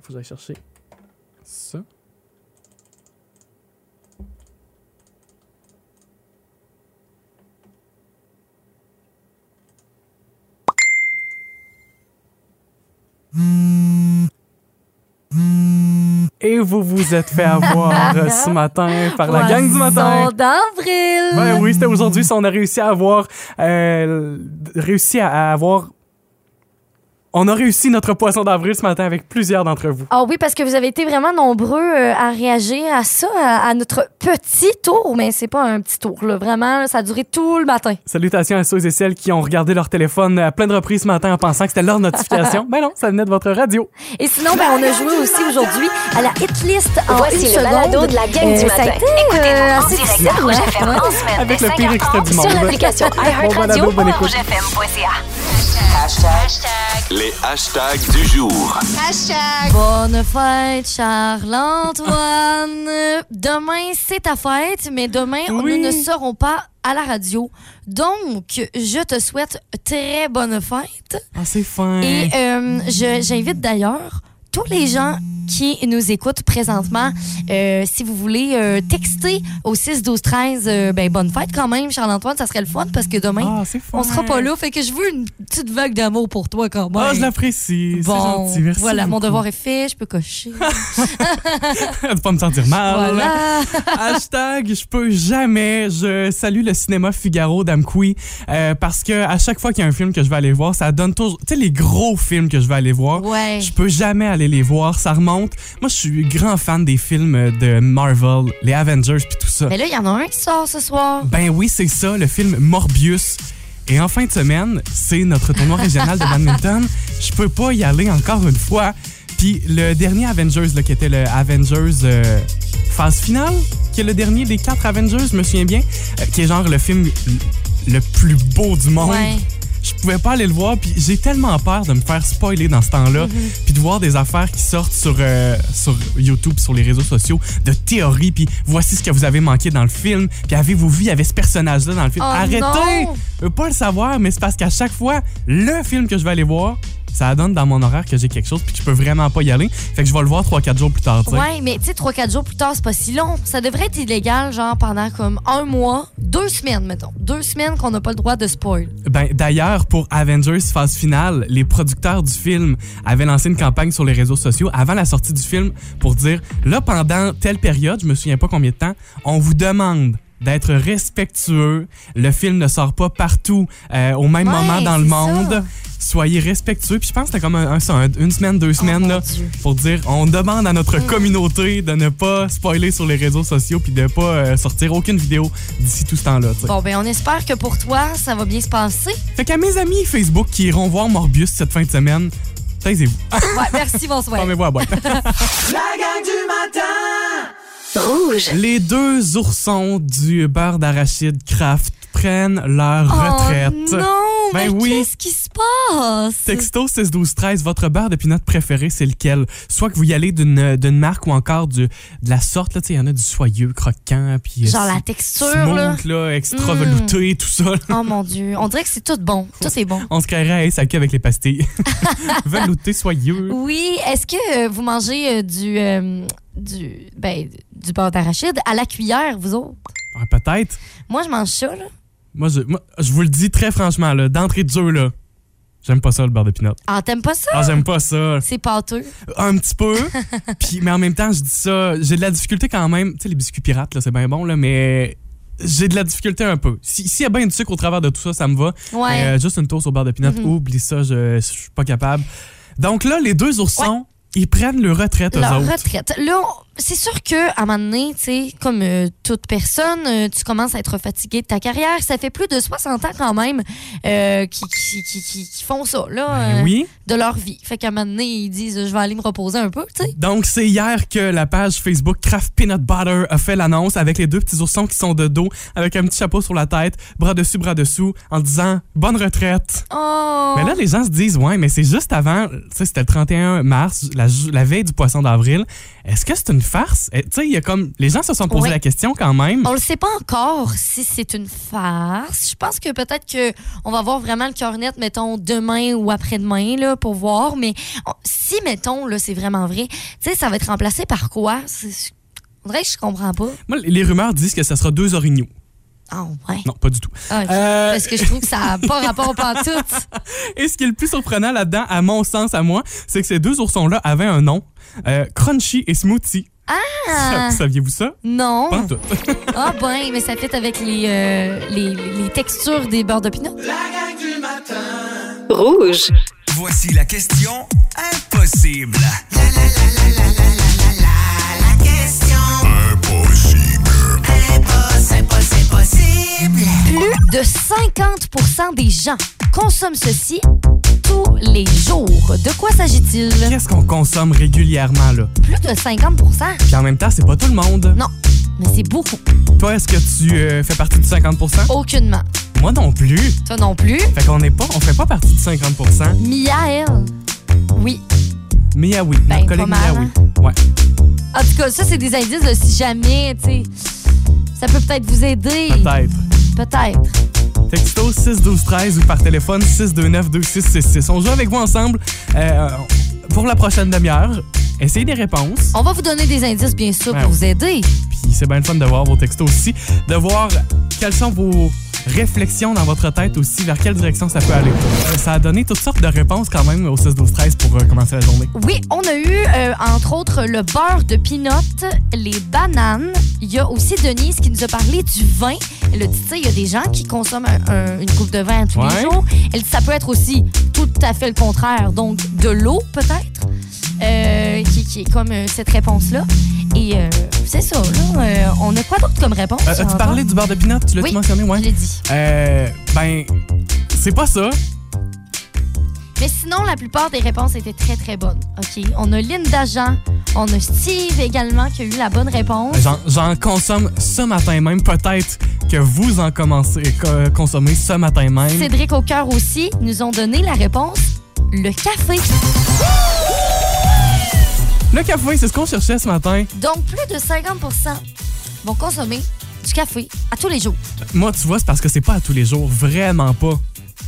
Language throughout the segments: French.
faut que j'aille chercher ça. Et vous vous êtes fait avoir euh, ce matin par la gang du matin. D'avril. Ben oui, c'était aujourd'hui si on a réussi à avoir euh, réussi à avoir on a réussi notre poisson d'avril ce matin avec plusieurs d'entre vous. Ah oui, parce que vous avez été vraiment nombreux euh, à réagir à ça, à, à notre petit tour. Mais c'est pas un petit tour, là. Vraiment, ça a duré tout le matin. Salutations à ceux et celles qui ont regardé leur téléphone à plein de reprises ce matin en pensant que c'était leur notification. ben non, ça venait de votre radio. Et sinon, ben, on a joué aussi aujourd'hui à la hit list en Voici une le seconde. balado de la gang du Euh, Ça a matin. Écoutez-nous euh, en direct difficile, à Rouge hein? FM en Avec le pire extrait 5h30 du sur monde. l'application Bon iHeartRadio ou bonne à écoute. Les hashtags du jour. Bonne fête, Charles-Antoine. Demain, c'est ta fête, mais demain, Oui. nous ne serons pas à la radio. Donc, je te souhaite très bonne fête. Ah, c'est fin. Et euh, je- j'invite d'ailleurs tous les gens qui nous écoutent présentement, euh, si vous voulez euh, texter au 6 12 13 euh, ben bonne fête quand même Charles-Antoine, ça serait le fun parce que demain Ah, on sera pas là, fait que je veux une petite vague d'amour pour toi quand même. Ah, je l'apprécie. Bon, gentil. Merci. voilà, mon devoir est fait, je peux cocher. de pas me sentir mal. voilà. Hashtag, je peux jamais. Je salue le cinéma Figaro d'Amkoui euh, parce que à chaque fois qu'il y a un film que je vais aller voir, ça donne toujours. Tu sais, les gros films que je vais aller voir. Ouais. Je peux jamais aller les voir, ça remonte. Moi, je suis grand fan des films de Marvel, les Avengers puis tout ça. Mais là, il y en a un qui sort ce soir. Ben oui, c'est ça, le film Morbius. Et en fin de semaine, c'est notre tournoi régional de badminton. Je peux pas y aller encore une fois. Puis le dernier Avengers, là, qui était le Avengers euh, phase finale, qui est le dernier des quatre Avengers, je me souviens bien, euh, qui est genre le film le plus beau du monde. Ouais. Je pouvais pas aller le voir, puis j'ai tellement peur de me faire spoiler dans ce temps-là, Mhm. puis de voir des affaires qui sortent sur, euh, sur YouTube, sur les réseaux sociaux, de théories, puis voici ce que vous avez manqué dans le film, puis avez-vous vu, il y avait ce personnage-là dans le film. Oh Arrêtez! Je veux pas le savoir, mais c'est parce qu'à chaque fois, le film que je vais aller voir, ça donne dans mon horaire que j'ai quelque chose, puis que je peux vraiment pas y aller. Fait que je vais le voir 3-4 jours plus tard, tu sais. Ouais, mais tu sais, 3-4 jours plus tard, c'est pas si long. Ça devrait être illégal, genre pendant comme un mois, deux semaines, mettons. Deux semaines qu'on n'a pas le droit de spoil. Ben, d'ailleurs, pour Avengers phase finale, les producteurs du film avaient lancé une campagne sur les réseaux sociaux avant la sortie du film pour dire là, pendant telle période, je me souviens pas combien de temps, on vous demande d'être respectueux. Le film ne sort pas partout euh, au même Ouais, moment dans le monde. ça. Soyez respectueux. Puis je pense que c'était comme un, une semaine, deux semaines Oh, mon là, pour dire on demande à notre communauté de ne pas spoiler sur les réseaux sociaux puis de pas euh, sortir aucune vidéo d'ici tout ce temps-là. Bon, ben, on espère que pour toi, ça va bien se passer. Fait qu'à mes amis Facebook qui iront voir Morbius cette fin de semaine, taisez-vous. Ouais, merci, bonsoir. Formez-vous à boîte. Les deux oursons du beurre d'arachide Kraft prennent leur retraite. Oh non, Ben mais oui. qu'est-ce qui se passe? Texto 6 12 13, votre beurre de pinot préféré, c'est lequel? Soit que vous y allez d'une marque ou encore du, de la sorte, là, tu sais, il y en a du soyeux, croquant, puis... Genre euh, la texture, là. smooth, là, extra Mm. velouté, tout ça. là. Oh mon Dieu, on dirait que c'est tout bon. Tout est bon. On se créerait à SAQ avec les pastilles. velouté, soyeux. Oui, est-ce que euh, vous mangez euh, du, euh, du, ben, du beurre d'arachide à la cuillère, vous autres? Ah, Peut-être. Moi, je mange ça, là. Moi je, moi, je vous le dis très franchement, là, d'entrée de jeu, là, j'aime pas ça, le beurre de pinot. Ah, t'aimes pas ça? Ah, j'aime pas ça. C'est pâteux. Un petit peu. Puis, mais en même temps, je dis ça, j'ai de la difficulté quand même. Tu sais, les biscuits pirates, là, c'est bien bon, là, mais j'ai de la difficulté un peu. Si- S'il y a bien du sucre au travers de tout ça, ça me va. Ouais. Euh, juste une toast au beurre de pinot, Mhm. oublie ça, je, je suis pas capable. Donc là, les deux oursons, ils prennent leur retraite, eux Leur autres. retraite. Là, on- c'est sûr qu'à un moment donné, tu sais, comme euh, toute personne, euh, tu commences à être fatigué de ta carrière. Ça fait plus de 60 ans quand même euh, qui, qui, qui, qui- font ça, là, Ben euh, oui. de leur vie. Fait qu'à un moment donné, ils disent, je vais aller me reposer un peu, tu sais. Donc, c'est hier que la page Facebook Kraft Peanut Butter a fait l'annonce avec les deux petits oursons qui sont de dos, avec un petit chapeau sur la tête, bras dessus, bras dessous, en disant bonne retraite. Oh! Mais là, les gens se disent, ouais, mais c'est juste avant, tu sais, c'était le 31 mars, la, la veille du poisson d'avril. Est-ce que c'est une farce? Eh, Tu sais, il y a comme. Les gens se sont posé Ouais. la question quand même. On le sait pas encore si c'est une farce. Je pense que peut-être que on va voir vraiment le cœur net, mettons, demain ou après-demain, là, pour voir. Mais on- si, mettons, là, c'est vraiment vrai, tu sais, ça va être remplacé par quoi? On dirait que je comprends pas. Moi, les rumeurs disent que ça sera deux orignaux. Ah, ouais. Non, pas du tout. Ah, ok. Euh, Parce que je trouve que ça n'a pas rapport au pantoute. Et ce qui est le plus surprenant là-dedans, à mon sens, à moi, c'est que ces deux oursons-là avaient un nom. euh, Crunchy et Smoothie. Ah! Saviez-vous ça? Non. Pas en tout. Ah, ben, mais ça fait avec les, euh, les, les textures des beurres de pinot. Rouge. Voici la question impossible. Plus de 50% des gens consomment ceci tous les jours. De quoi s'agit-il? Qu'est-ce qu'on consomme régulièrement, là? Plus de 50% Puis en même temps, c'est pas tout le monde. Non, mais c'est beaucoup. Toi, est-ce que tu euh, fais partie du 50% Aucunement. Moi non plus. Toi non plus. Fait qu'on n'est pas, on fait pas partie du 50% Mia, elle. Oui. Mia oui, Ben, notre collègue Mia oui. Ouais. En tout cas, ça, c'est des indices de si jamais, tu sais, ça peut peut-être vous aider. Peut-être. Peut-être. Texto 6 12 13 ou par téléphone 629 2666. On joue avec vous ensemble euh, pour la prochaine demi-heure. Essayez des réponses. On va vous donner des indices, bien sûr, Ouais. pour vous aider. Puis c'est bien le fun de voir vos textos aussi, de voir quelles sont vos réflexions dans votre tête aussi, vers quelle direction ça peut aller. Euh, ça a donné toutes sortes de réponses quand même au 6 12 13 pour euh, commencer la journée. Oui, on a eu, euh, entre autres, le beurre de pinot, les bananes. Il y a aussi Denise qui nous a parlé du vin. Elle a dit, tu sais, il y a des gens qui consomment un- un- une coupe de vin tous Ouais. les jours. Elle dit, ça peut être aussi tout à fait le contraire. Donc, de l'eau, peut-être, euh, qui, qui est comme cette réponse-là. Et euh, c'est ça, là. Euh, on a quoi d'autre comme réponse? Euh, As-tu parlé du beurre de pinot? Tu l'as Oui, mentionné? Ouais. Je l'ai dit. Euh, ben, c'est pas ça. Mais sinon, la plupart des réponses étaient très, très bonnes. OK? On a Linda Jean. On a Steve également qui a eu la bonne réponse. J'en- J'en consomme ce matin même. Peut-être que vous en commencez, co- consommez ce matin même. Cédric au cœur aussi nous ont donné la réponse le café. Le café, c'est ce qu'on cherchait ce matin. Donc, plus de 50% vont consommer du café à tous les jours. Moi, tu vois, c'est parce que c'est pas à tous les jours. Vraiment pas.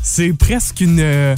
C'est presque une. euh,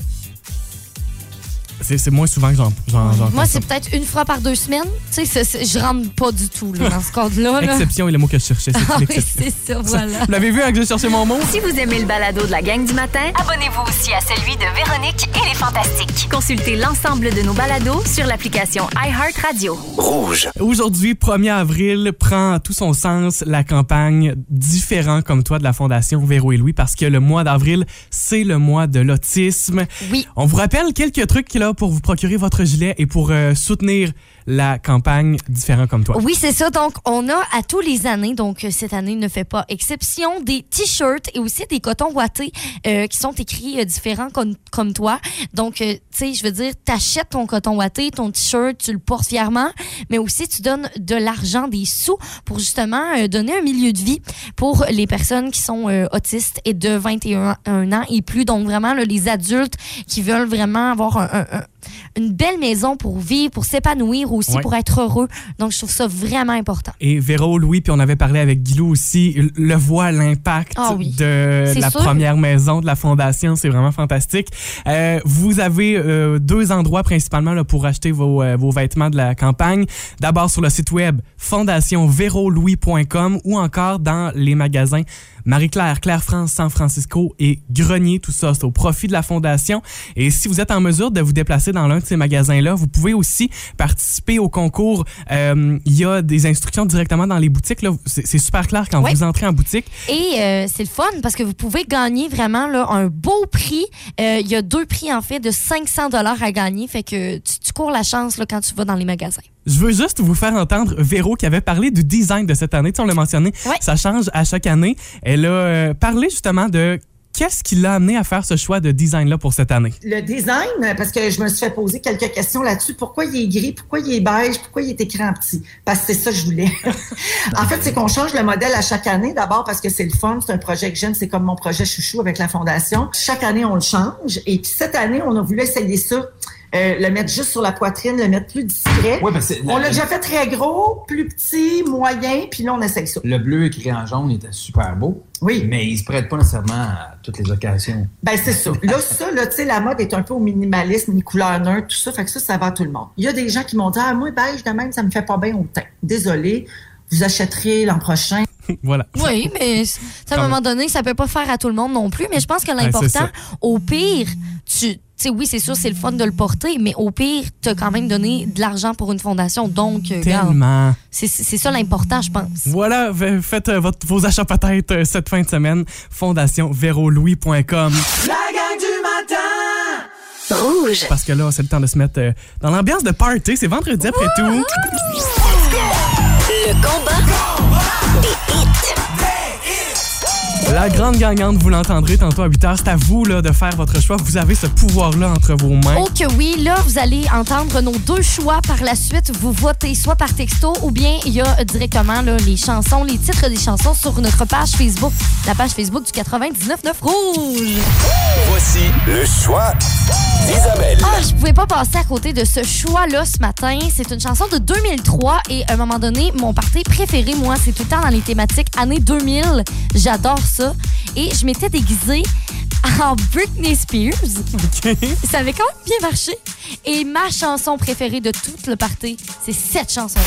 C'est c'est moins souvent que j'en j'en- j'en Moi, c'est peut-être une fois par deux semaines. Tu sais, c'est- c'est- je rentre pas du tout là, dans ce cadre-là. là. Exception est le mot que je cherchais. C'est Ah oui, ça, voilà. Vous l'avez vu hein, que j'ai cherché mon mot? Si vous aimez le balado de la gang du matin, Abonnez-vous aussi à celui de Véronique et les Fantastiques. consultez l'ensemble de nos balados sur l'application iHeartRadio. Rouge. Aujourd'hui, 1er avril, prend tout son sens la campagne Différent comme toi de la Fondation Véro et Louis parce que le mois d'avril, c'est le mois de l'autisme. Oui. On vous rappelle quelques trucs pour vous procurer votre gilet et pour euh, soutenir la campagne Différent comme toi. Oui, c'est ça. Donc, on a à tous les années, donc euh, cette année ne fait pas exception, des t-shirts et aussi des cotons ouatés euh, qui sont écrits euh, différents comme, comme toi. Donc, euh, tu sais, je veux dire, t'achètes ton coton ouaté, ton t-shirt, tu le portes fièrement, mais aussi tu donnes de l'argent, des sous pour justement euh, donner un milieu de vie pour les personnes qui sont autistes et de 21 ans et plus. Donc, vraiment, là, les adultes qui veulent vraiment avoir un- un- un- une belle maison pour vivre, pour s'épanouir aussi, Ouais. pour être heureux. Donc, je trouve ça vraiment important. Et Véro, Louis, puis on avait parlé avec Guilou aussi, le voit l'impact Ah oui. de la sûr. première maison de la Fondation. C'est vraiment fantastique. Euh, vous avez euh, deux endroits principalement là, pour acheter vos, euh, vos vêtements de la campagne. D'abord sur le site web fondationverolouis.com ou encore dans les magasins Marie-Claire, Claire France, San Francisco et Grenier. Tout ça, c'est au profit de la Fondation. Et si vous êtes en mesure de vous déplacer dans l'un de ces magasins-là, vous pouvez aussi participer au concours. Euh, Il y a des instructions directement dans les boutiques. là. C'est c'est super clair quand vous entrez en boutique. Et euh, c'est le fun parce que vous pouvez gagner vraiment là, un beau prix. Euh, Il y a deux prix en fait de 500 dollars à gagner. Fait que tu cours la chance là, quand tu vas dans les magasins. Je veux juste vous faire entendre Véro qui avait parlé du design de cette année. Tu sais, on l'a mentionné, Ouais. ça change à chaque année. Elle a euh, parlé justement de qu'est-ce qui l'a amené à faire ce choix de design-là pour cette année. Le design, parce que je me suis fait poser quelques questions là-dessus. Pourquoi il est gris? Pourquoi il est beige? Pourquoi il est écrit en petit? Parce que c'est ça que je voulais. en fait, c'est qu'on change le modèle à chaque année. D'abord parce que c'est le fun. C'est un projet que j'aime. C'est comme mon projet chouchou avec la Fondation. Chaque année, on le change. Et puis cette année, on a voulu essayer ça. Euh, le mettre juste sur la poitrine, le mettre plus discret. Ouais, parce que On la- déjà fait très gros, plus petit, moyen, puis là, on essaye ça. le bleu écrit en jaune était super beau. Oui. Mais il se prête pas nécessairement à toutes les occasions. Ben, c'est ça. Là, ça, là, tu sais, la mode est un peu au minimalisme, ni couleur neutre, tout ça. Fait que ça, ça va à tout le monde. Il y a des gens qui m'ont dit, ah, moi, beige de même, ça me fait pas bien au teint. Désolé. Vous achèterez l'an prochain. voilà. Oui, mais c- à un moment donné, ça peut pas faire à tout le monde non plus. Mais je pense que c'est l'important, ça. au pire, tu. Tu sais, oui, c'est sûr, c'est le fun de le porter, mais au pire, tu as quand même donné de l'argent pour une fondation. Donc, euh, Tellement. c'est c'est ça l'important, je pense. Voilà, faites euh, votre- vos achats peut-être euh, cette fin de semaine. FondationVéroLouis.com. La gang du matin! Rouge. Parce que là, c'est le temps de se mettre euh, dans l'ambiance de party. C'est vendredi après tout. Le combat des hits. La grande gagnante, vous l'entendrez tantôt à 8 h. C'est à vous là, de faire votre choix. Vous avez ce pouvoir-là entre vos mains. Oh que oui, là, vous allez entendre nos deux choix par la suite. Vous votez soit par texto ou bien il y a euh, directement là, les chansons, les titres des chansons sur notre page Facebook, la page Facebook du 99.9 Rouge. Voici le choix d'Isabelle. Ah, je pouvais pas passer à côté de ce choix-là ce matin. C'est une chanson de 2003 et à un moment donné, mon party préféré, moi, c'est tout le temps dans les thématiques années 2000. J'adore ça. Et je m'étais déguisée en Britney Spears. Ça avait quand même bien marché. Et ma chanson préférée de tout le party, c'est cette chanson.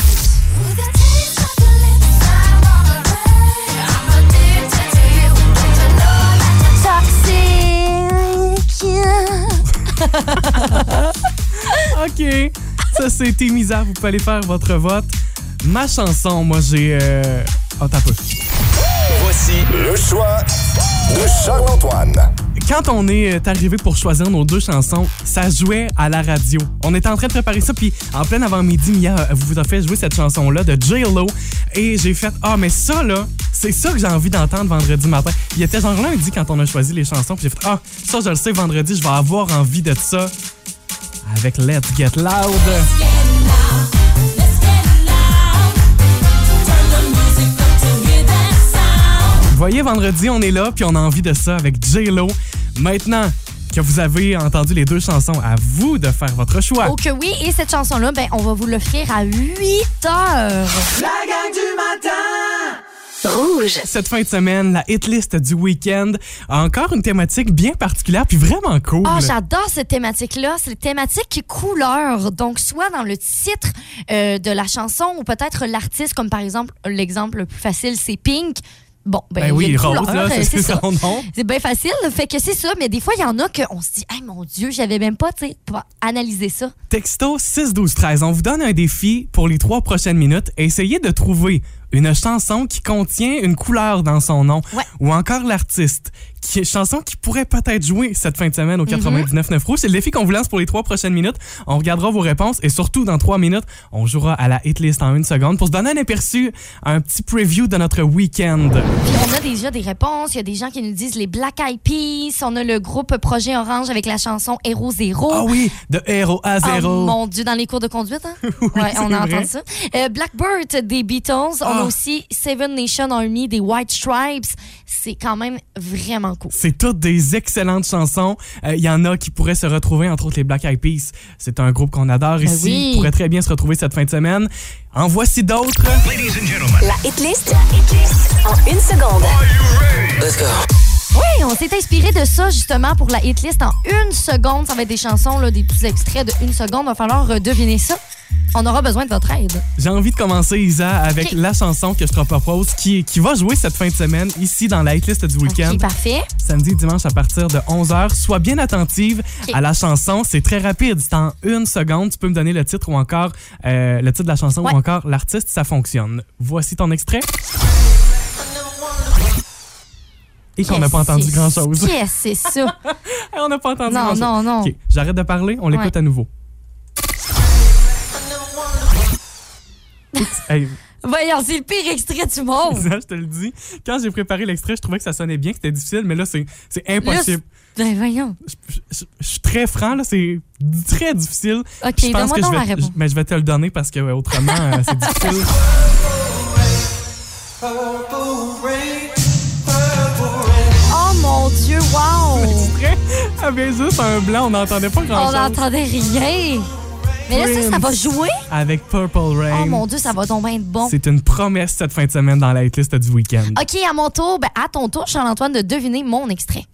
OK. Ça, c'est Témisa. Vous pouvez aller faire votre vote. Ma chanson, moi, j'ai... Euh... Oh, t'as peu. Voici le choix de Charles-Antoine. Quand on est euh, arrivé pour choisir nos deux chansons, ça jouait à la radio. On était en train de préparer ça, puis en plein avant-midi, Mia euh, vous a fait jouer cette chanson-là de J-Lo. Et j'ai fait Ah, mais ça, là, c'est ça que j'ai envie d'entendre vendredi matin. Il était genre lundi quand on a choisi les chansons, puis j'ai fait Ah, ça, je le sais, vendredi, je vais avoir envie de ça. Avec Let's Get Loud. Vous voyez, vendredi, on est là, puis on a envie de ça avec J-Lo. Maintenant que vous avez entendu les deux chansons, à vous de faire votre choix. Oh que oui, et cette chanson-là, ben, on va vous l'offrir à 8 heures. La gang du matin! Rouge. Cette fin de semaine, la hit list du week-end a encore une thématique bien particulière puis vraiment cool. Ah, j'adore cette thématique-là. C'est la thématique couleur. Donc, soit dans le titre euh, de la chanson ou peut-être l'artiste, comme par exemple, l'exemple le plus facile, c'est Pink. Bon, ben, ben oui, Rose, euh, c'est son nom. C'est bien facile. Fait que c'est ça. Mais des fois, il y en a qu'on se dit, hey, mon Dieu, j'avais même pas, tu sais, analysé ça. Texto 6 12 13. On vous donne un défi pour les trois prochaines minutes. Essayez de trouver une chanson qui contient une couleur dans son nom Ouais. ou encore l'artiste. Qui, chanson qui pourrait peut-être jouer cette fin de semaine au Mm-hmm. 99.9 Rouge. C'est le défi qu'on vous lance pour les trois prochaines minutes. On regardera vos réponses et surtout dans trois minutes, on jouera à la hit list en une seconde pour se donner un aperçu, un petit preview de notre week-end. On a déjà des réponses. Il y a des gens qui nous disent les Black Eyed Peas. On a le groupe Projet Orange avec la chanson Héros Zéro. Ah oui, de héros à Oh zéro. mon Dieu, dans les cours de conduite, hein? ouais, on a vrai. entendu ça. Euh, Blackbird des Beatles. On a Ah. aussi Seven Nation Army des White Stripes. C'est quand même vraiment cool. C'est toutes des excellentes chansons. Euh, Il y en a qui pourraient se retrouver, entre autres les Black Eyed Peas. C'est un groupe qu'on adore ici. Ben oui. pourrait très bien se retrouver cette fin de semaine. En voici d'autres. La hit list en une seconde. Oui, on s'est inspiré de ça justement pour la hit list en une seconde. Ça va être des chansons, là, des petits extraits de une seconde. Va falloir euh, deviner ça. On aura besoin de votre aide. J'ai envie de commencer, Isa, avec la chanson que je te propose qui, qui va jouer cette fin de semaine ici dans la hitlist du week-end. Ok, parfait. Samedi et dimanche à partir de 11h. Sois bien attentive à la chanson. C'est très rapide. C'est en une seconde. Tu peux me donner le titre ou encore euh, le titre de la chanson Ouais. ou encore l'artiste. Ça fonctionne. Voici ton extrait. Et qu'on n'a pas entendu grand-chose. que c'est ça? on n'a pas entendu Non, grand-chose. non, non. OK, j'arrête de parler. On l'écoute Ouais. à nouveau. Hey, Voyons, c'est le pire extrait du monde. Je te le dis. Quand j'ai préparé l'extrait, je trouvais que ça sonnait bien, que c'était difficile, mais là, c'est impossible. Là, ben voyons. Je, je- je suis très franc, là, c'est très difficile. OK, je pense que je la vais, mais je vais te le donner parce que ouais, autrement, euh, c'est difficile. Oh mon Dieu, wow! Extrait avait juste un blanc, on n'entendait pas On grand-chose. n'entendait rien. Mais là, ça, ça va jouer? Avec Purple Rain. Oh mon Dieu, ça va tomber être bon. C'est une promesse cette fin de semaine dans la hitlist du week-end. OK, à mon tour, ben, à ton tour, Charles-Antoine, de deviner mon extrait.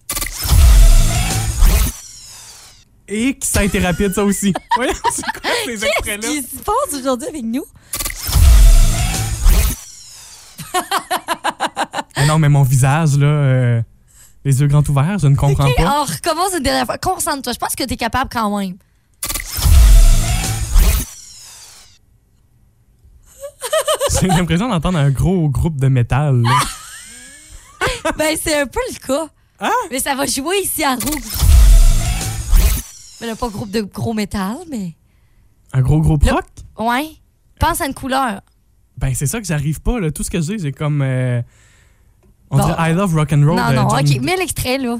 Et ça a été rapide, ça aussi? Voyons, c'est quoi ces extraits-là? Qu'est-ce qui se passe aujourd'hui avec nous? Non, mais mon visage, là, euh, les yeux grands ouverts, je ne comprends OK, pas. on recommence une dernière fois. Concentre-toi. Je pense que tu es capable quand même. J'ai l'impression d'entendre un gros groupe de métal. là. ben, c'est un peu le cas. Hein? Mais ça va jouer ici à Rouge. Mais là, pas groupe de gros métal, mais. Un gros gros proc? Ouais. Pense à une couleur. Ben, c'est ça que j'arrive pas. Là. Tout ce que j'ai, j'ai comme. euh, On Bon. dirait I Love Rock and Roll. non, non, Johnny- OK. Mets l'extrait, là.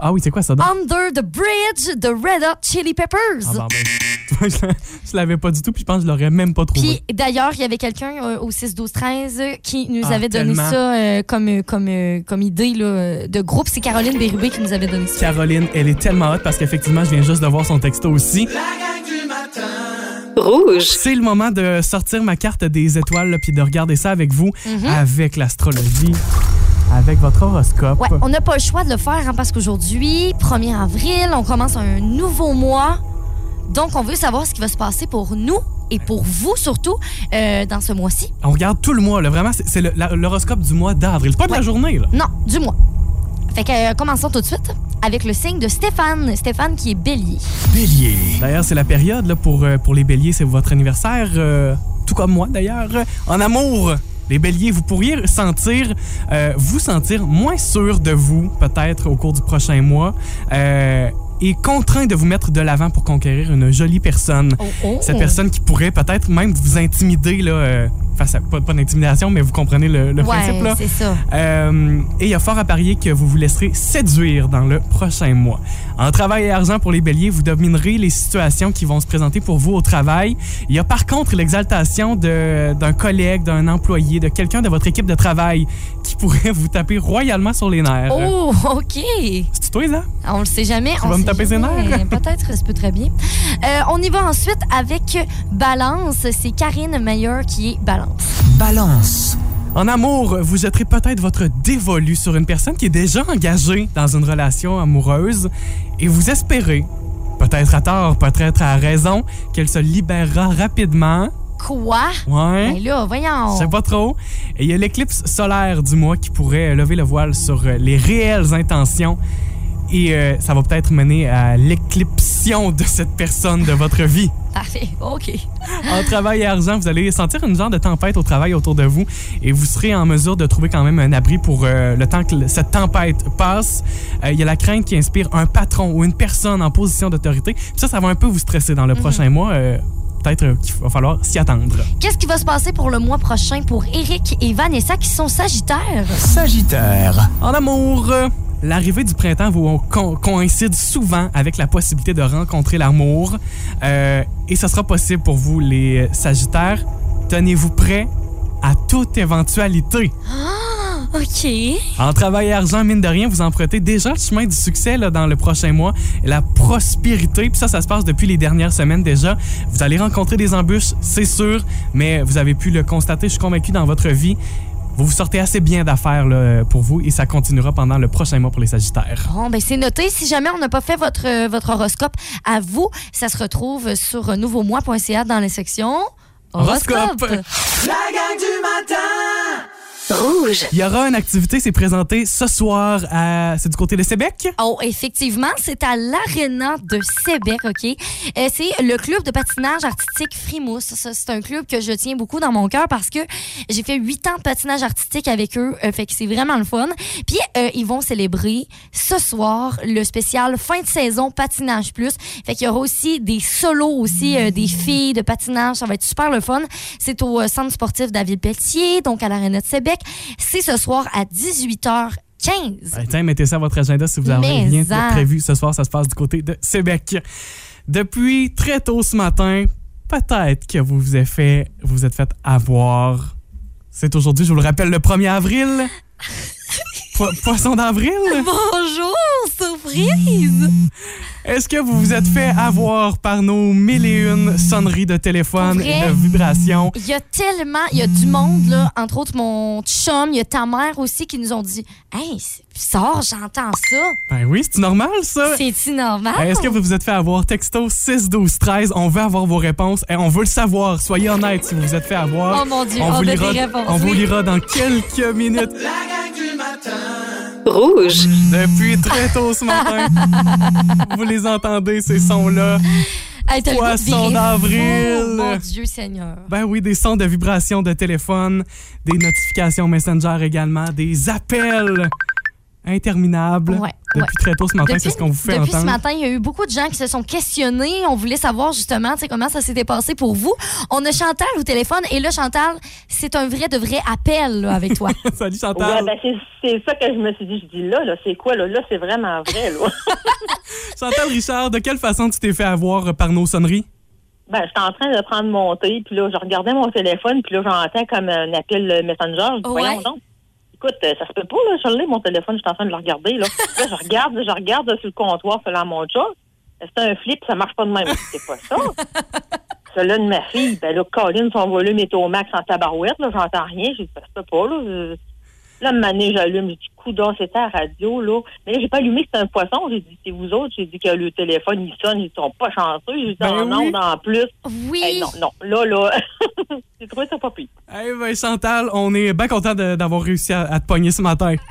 Ah oui, c'est quoi ça? donc? Under the Bridge de Red Hot Chili Peppers. Ah, je, l'avais pas du tout, puis je pense que je l'aurais même pas trouvé. Puis d'ailleurs, il y avait quelqu'un euh, au 6 12 13 qui nous Ah, avait donné tellement. ça euh, comme euh, comme euh, comme idée là, de groupe, c'est Caroline Bérubé qui nous avait donné ça. Caroline, elle est tellement hot parce qu'effectivement, je viens juste de voir son texto aussi. La gang du matin. Rouge. C'est le moment de sortir ma carte des étoiles puis de regarder ça avec vous, avec l'astrologie, avec votre horoscope. Ouais, on n'a pas le choix de le faire hein, parce qu'aujourd'hui, 1er avril, on commence un nouveau mois. Donc, on veut savoir ce qui va se passer pour nous et pour vous surtout euh, dans ce mois-ci. On regarde tout le mois, là, vraiment, c'est l'horoscope du mois d'avril. C'est pas de la journée, là. Non, du mois. Fait que euh, commençons tout de suite avec le signe de Stéphane. Stéphane qui est bélier. Bélier. D'ailleurs, c'est la période là, pour, euh, pour les béliers, c'est votre anniversaire, euh, tout comme moi d'ailleurs. En amour, les béliers, vous pourriez sentir, euh, vous sentir moins sûr de vous, peut-être au cours du prochain mois, euh, et contraint de vous mettre de l'avant pour conquérir une jolie personne. Oh, oh. Cette personne qui pourrait peut-être même vous intimider, là, euh, face à, pas, pas d'intimidation, mais vous comprenez le, le principe, Ouais, là. c'est ça. Euh, et il y a fort à parier que vous vous laisserez séduire dans le prochain mois. En travail et argent pour les béliers, vous dominerez les situations qui vont se présenter pour vous au travail. Il y a par contre l'exaltation d'un collègue, d'un employé, de quelqu'un de votre équipe de travail qui pourrait vous taper royalement sur les nerfs. Oh, OK. C'est toi, ça? On le sait jamais. Tu on vas me taper ses jamais. nerfs? Peut-être, ça peut très bien. Euh, on y va ensuite avec Balance. C'est Karine Meyer qui est Balance. Balance. En amour, vous jetterez peut-être votre dévolu sur une personne qui est déjà engagée dans une relation amoureuse et vous espérez, peut-être à tort, peut-être à raison, qu'elle se libérera rapidement. Quoi? Ouais. Ben là, voyons. Je sais pas trop. Et il y a l'éclipse solaire du mois qui pourrait lever le voile sur euh, les réelles intentions. Et euh, ça va peut-être mener à l'éclipsion de cette personne de votre vie. Parfait. OK. En travail et argent, vous allez sentir une genre de tempête au travail autour de vous et vous serez en mesure de trouver quand même un abri pour euh, le temps que cette tempête passe. Euh, Il y a la crainte qui inspire un patron ou une personne en position d'autorité. Ça, ça va un peu vous stresser dans le prochain mois. Euh, Peut-être euh, qu'il va falloir s'y attendre. Qu'est-ce qui va se passer pour le mois prochain pour Eric et Vanessa qui sont Sagittaires? Sagittaire. En amour, euh, l'arrivée du printemps vous co- coïncide souvent avec la possibilité de rencontrer l'amour. Euh, et ce sera possible pour vous, les Sagittaires. Tenez-vous prêts à toute éventualité. OK. En travail et argent, mine de rien, vous empruntez déjà le chemin du succès là, dans le prochain mois. La prospérité, puis ça, ça se passe depuis les dernières semaines déjà. Vous allez rencontrer des embûches, c'est sûr, mais vous avez pu le constater, je suis convaincu, dans votre vie. Vous vous sortez assez bien d'affaires là, pour vous et ça continuera pendant le prochain mois pour les Sagittaires. Bon, ben c'est noté. Si jamais on n'a pas fait votre, euh, votre horoscope à vous, ça se retrouve sur nouveaumois.ca dans les sections horoscope. Horoscope. La gang du matin. Rouge. Il y aura une activité, c'est présenté ce soir à... C'est du côté de Sébec? Oh, effectivement, c'est à l'Arena de Sébec, OK? Euh, c'est le club de patinage artistique Frimousse. C'est un club que je tiens beaucoup dans mon cœur parce que j'ai fait huit ans de patinage artistique avec eux. euh, fait que c'est vraiment le fun. Puis, euh, ils vont célébrer ce soir le spécial fin de saison Patinage Plus. Fait qu'il y aura aussi des solos aussi, des filles de patinage. Ça va être super le fun. C'est au centre sportif David Pelletier, donc à l'Arena de Sébec. C'est ce soir à 18h15. Ben, tiens, mettez ça à votre agenda si vous avez rien de prévu. Ce soir, ça se passe du côté de Sébec. Depuis très tôt ce matin, peut-être que vous vous êtes fait, vous vous êtes fait avoir. C'est aujourd'hui, je vous le rappelle, le 1er avril. Po- poisson d'avril? Bonjour, surprise! Est-ce que vous vous êtes fait avoir par nos mille et une sonneries de téléphone vrai? et de vibrations? Il y a tellement, il y a du monde, là, entre autres mon chum, il y a ta mère aussi qui nous ont dit Hey, c'est bizarre, j'entends ça. Ben oui, c'est normal, ça. C'est-tu normal? Ben, Est-ce que vous vous êtes fait avoir? Texto 6 12 13 On veut avoir vos réponses et on veut le savoir. Soyez honnêtes si vous vous êtes fait avoir. Oh mon Dieu, on on vous a lira, des réponses, on vous lira dans quelques minutes. Rouge. Depuis très tôt ce matin, vous les entendez ces sons-là. Hey, Poisson d'avril. Mon Dieu Seigneur. Ben oui, des sons de vibration de téléphone, des notifications Messenger également, des appels interminables. Ouais, Depuis ouais. très tôt ce matin, c'est ce qu'on vous fait depuis entendre. ce matin, il y a eu beaucoup de gens qui se sont questionnés. On voulait savoir justement tu sais, comment ça s'était passé pour vous. On a Chantal au téléphone et là, Chantal, c'est un vrai de vrai appel là, avec toi. Salut Ouais, Chantal. ben c'est, c'est ça que je me suis dit. Je dis là, là, c'est quoi, là? Là, c'est vraiment vrai, là. Chantal Richard, de quelle façon tu t'es fait avoir par nos sonneries? ben, j'étais en train de prendre mon thé, puis là, je regardais mon téléphone, puis là, j'entends comme un appel Messenger. Je dis, Ouais. voyons donc. Écoute, euh, ça se peut pas, là, je l'ai, mon téléphone, je suis en train de le regarder, là. là, je regarde, je regarde là, sur le comptoir, selon mon chat. C'est un flip, ça marche pas de même. C'est pas ça. Celui-là de ma fille, ben là, Colin, son volume est au max en tabarouette, là, j'entends rien. J'ai dit, ça se peut pas, là. Là, année, j'allume, j'ai dit, coudon, c'était à la radio, là. Mais là, j'ai pas allumé que c'était un poisson. J'ai dit, c'est vous autres. J'ai dit que le téléphone, il sonne, ils sont pas chanceux. J'ai dit, Ben en oui. ondes en plus. Oui. Hey, non, non, là, là, j'ai trouvé ça pas pire. Eh ben Chantal, on est bien content de- d'avoir réussi à, à te pogner ce matin.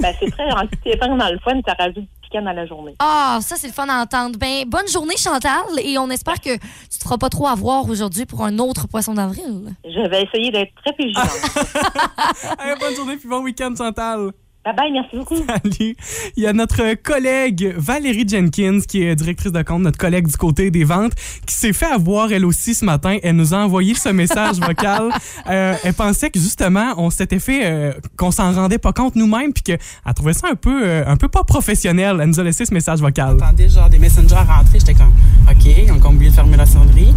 Ben, c'est très gentil. C'est vraiment dans le fun, ça rajoute la journée. Ah, ça, c'est le fun à entendre. Ben, bonne journée, Chantal, et on espère que tu te feras pas trop avoir aujourd'hui pour un autre poisson d'avril. Je vais essayer d'être très vigilante. Bonne journée puis bon week-end Chantal. Bye bye, merci beaucoup. Salut. Il y a notre collègue Valérie Jenkins, qui est directrice de compte, notre collègue du côté des ventes, qui s'est fait avoir elle aussi ce matin. Elle nous a envoyé ce message vocal. Euh, elle pensait que justement, on s'était fait, euh, qu'on s'en rendait pas compte nous-mêmes, puis qu'elle trouvait ça un peu, euh, un peu pas professionnel. Elle nous a laissé ce message vocal. J'entendais genre des messengers rentrer. J'étais comme, OK, ils ont oublié de fermer la sonnerie.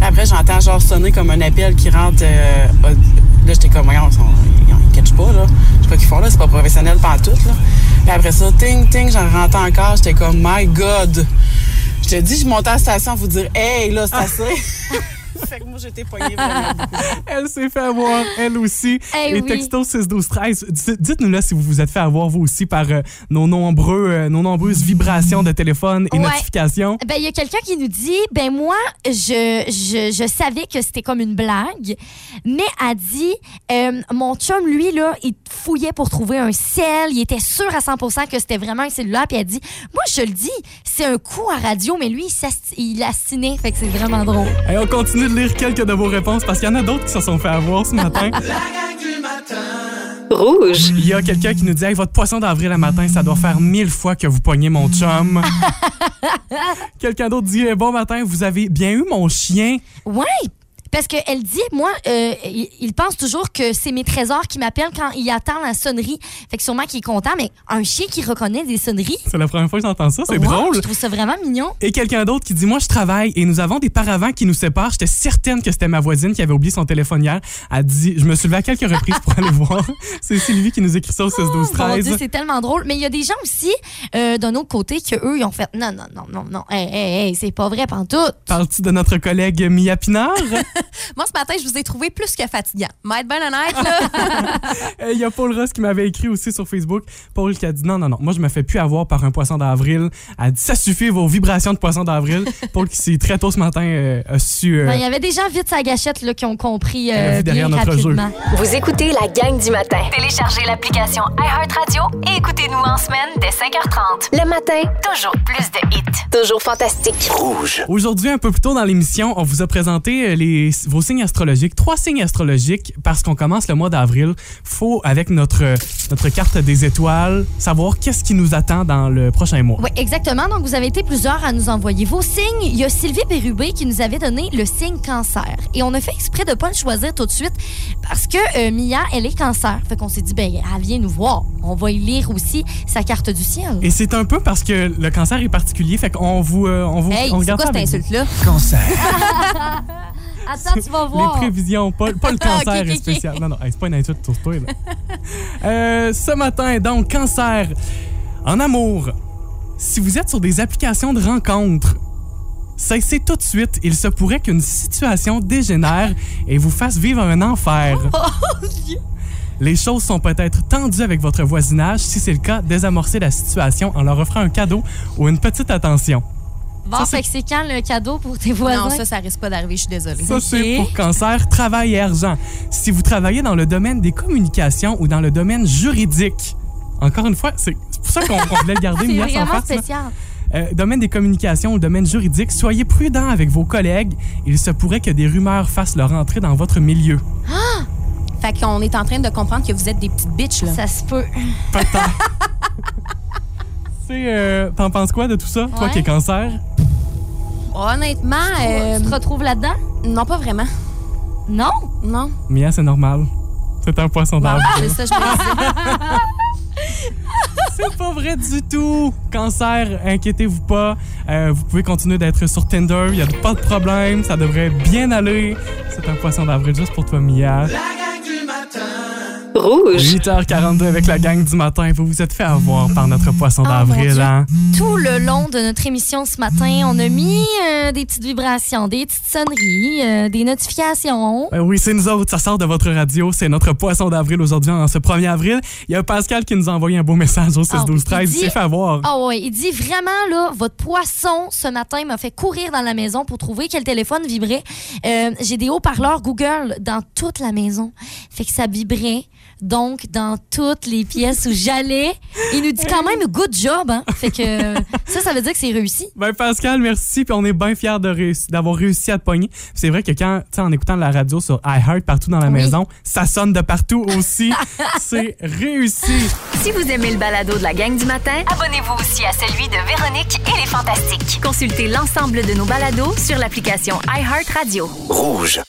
Après, j'entends genre sonner comme un appel qui rentre. euh, là, j'étais comme, voyons, ils ils catchent pas, là. Je sais pas qu'ils font là, c'est pas professionnel pantoute, là. Puis après ça, ting, ting, j'en rentre encore. J'étais comme, my God. Je te dis, je montais à la station pour vous dire, hey, là, c'est assez. fait que moi, j'étais vraiment beaucoup. Elle s'est fait avoir, elle aussi. Eh Et oui. texto 6 12 13 Dites- Dites-nous là si vous vous êtes fait avoir vous aussi par euh, nos nombreux, euh, nos nombreuses vibrations de téléphone et Ouais. notifications. Ben, il y a quelqu'un qui nous dit, ben moi, je, je, je savais que c'était comme une blague, mais a dit, euh, mon chum, lui, là, il fouillait pour trouver un sel, il était sûr à 100% que c'était vraiment un cellulaire, puis elle dit, moi, je le dis, c'est un coup à radio, mais lui, il, il assinait, fait que c'est vraiment drôle. Et on continue de lire quelques de vos réponses parce qu'il y en a d'autres qui se sont fait avoir ce matin. La gang du matin. Rouge. Il y a quelqu'un qui nous dit hey, votre poisson d'avril à matin, ça doit faire mille fois que vous poignez mon chum. quelqu'un d'autre dit bon matin, vous avez bien eu mon chien. Ouais! Parce qu'elle dit, moi, euh, il, il pense toujours que c'est mes trésors qui m'appellent quand il attend la sonnerie. Fait que sûrement qu'il est content, mais un chien qui reconnaît des sonneries? C'est la première fois que j'entends ça, c'est wow, drôle. Je trouve ça vraiment mignon. Et quelqu'un d'autre qui dit Moi, je travaille et nous avons des paravents qui nous séparent. J'étais certaine que c'était ma voisine qui avait oublié son téléphone hier. Elle dit Je me suis levée à quelques reprises pour aller voir. C'est Sylvie qui nous écrit ça au 16 12 Oh, Mon 13 Dieu, c'est tellement drôle. Mais il y a des gens aussi, euh, d'un autre côté, que eux, ils ont fait non, non, non, non, non, hey, hey, hey, c'est pas vrai, pantoute. Parles-tu de notre collègue Mia Pinard? Moi, ce matin, je vous ai trouvé plus que fatigant. M'être bien honnête, là. Il y a Paul Ross qui m'avait écrit aussi sur Facebook. Paul qui a dit non, non, non, moi je me fais plus avoir par un poisson d'avril. Elle a dit ça suffit vos vibrations de poisson d'avril. Paul qui s'est très tôt ce matin euh, a su. euh, Ben, Il y avait des gens vite sa gâchette là, qui ont compris euh, derrière bien notre jeu. Vous écoutez la gang du matin. Téléchargez l'application iHeartRadio et écoutez-nous en semaine dès 5h30. Le matin, Toujours plus de hits. toujours fantastique. Rouge. Aujourd'hui, un peu plus tôt dans l'émission, on vous a présenté euh, les, vos signes astrologiques, trois signes astrologiques, parce qu'on commence le mois d'avril. Faut, avec notre, notre carte des étoiles, savoir qu'est-ce qui nous attend dans le prochain mois. Oui, exactement. Donc, vous avez été plusieurs à nous envoyer vos signes. Il y a Sylvie Bérubé qui nous avait donné le signe cancer. Et on a fait exprès de ne pas le choisir tout de suite parce que euh, Mia, elle est cancer. Fait qu'on s'est dit, ben, elle vient nous voir. On va y lire aussi sa carte du ciel. Et c'est un peu parce que le cancer est particulier, fait qu'on vous, euh, on vous, Hey, on c'est regarde quoi ça cette insulte-là? Cancer. Attends, tu vas Les voir. prévisions, pas, pas le cancer Ok, ok, ok. spécial. Non, non, hey, c'est pas une insulte sur toi. Euh, ce matin, donc, cancer. En amour, si vous êtes sur des applications de rencontres, cessez tout de suite. Il se pourrait qu'une situation dégénère et vous fasse vivre un enfer. Les choses sont peut-être tendues avec votre voisinage. Si c'est le cas, désamorcez la situation en leur offrant un cadeau ou une petite attention. Bon, Ça, c'est- fait que c'est quand le cadeau pour tes voisins? Non, ça, ça risque pas d'arriver, je suis désolée. Ça, c'est pour cancer, travail et argent. Si vous travaillez dans le domaine des communications ou dans le domaine juridique, encore une fois, c'est pour ça qu'on voulait le garder, C'est Mia, sans vraiment face, là. spécial. Euh, domaine des communications ou domaine juridique, soyez prudent avec vos collègues. Il se pourrait que des rumeurs fassent leur entrée dans votre milieu. Fait qu'on est en train de comprendre que vous êtes des petites bitches, là. Ça se peut. Peut-être. C'est, euh, T'en penses quoi de tout ça, toi qui es cancer? Honnêtement, euh, Tu te retrouves là-dedans? non, pas vraiment. Non? Non. Mia, c'est normal. C'est un poisson d'avril. c'est ça, je. C'est pas vrai du tout. Cancer, inquiétez-vous pas. Euh, vous pouvez continuer d'être sur Tinder. Il n'y a pas de problème. Ça devrait bien aller. C'est un poisson d'avril juste pour toi, Mia. Rouge. 8h42 avec la gang du matin. Vous vous êtes fait avoir par notre poisson Oh, mon d'avril, hein? Tout le long de notre émission ce matin, on a mis euh, des petites vibrations, des petites sonneries, euh, des notifications. Ben oui, c'est nous autres. Ça sort de votre radio. C'est notre poisson d'avril aujourd'hui, en ce 1er avril. Il y a Pascal qui nous a envoyé un beau message au 6 12 13 Il il dit- s'est fait avoir. Ah ouais, il dit vraiment là, votre poisson ce matin m'a fait courir dans la maison pour trouver quel téléphone vibrait. Euh, J'ai des haut-parleurs Google dans toute la maison, fait que ça vibrait. Donc dans toutes les pièces où j'allais, il nous dit quand même good job. Hein? Fait que ça, ça veut dire que c'est réussi. Ben Pascal, merci. Puis on est bien fiers de réuss- d'avoir réussi à te pogner. C'est vrai que quand, tu sais, en écoutant la radio sur iHeart partout dans la Oui. maison, ça sonne de partout aussi. c'est réussi. Si vous aimez le balado de la gang du matin, abonnez-vous aussi à celui de Véronique et les Fantastiques. Consultez l'ensemble de nos balados sur l'application iHeartRadio. Rouge.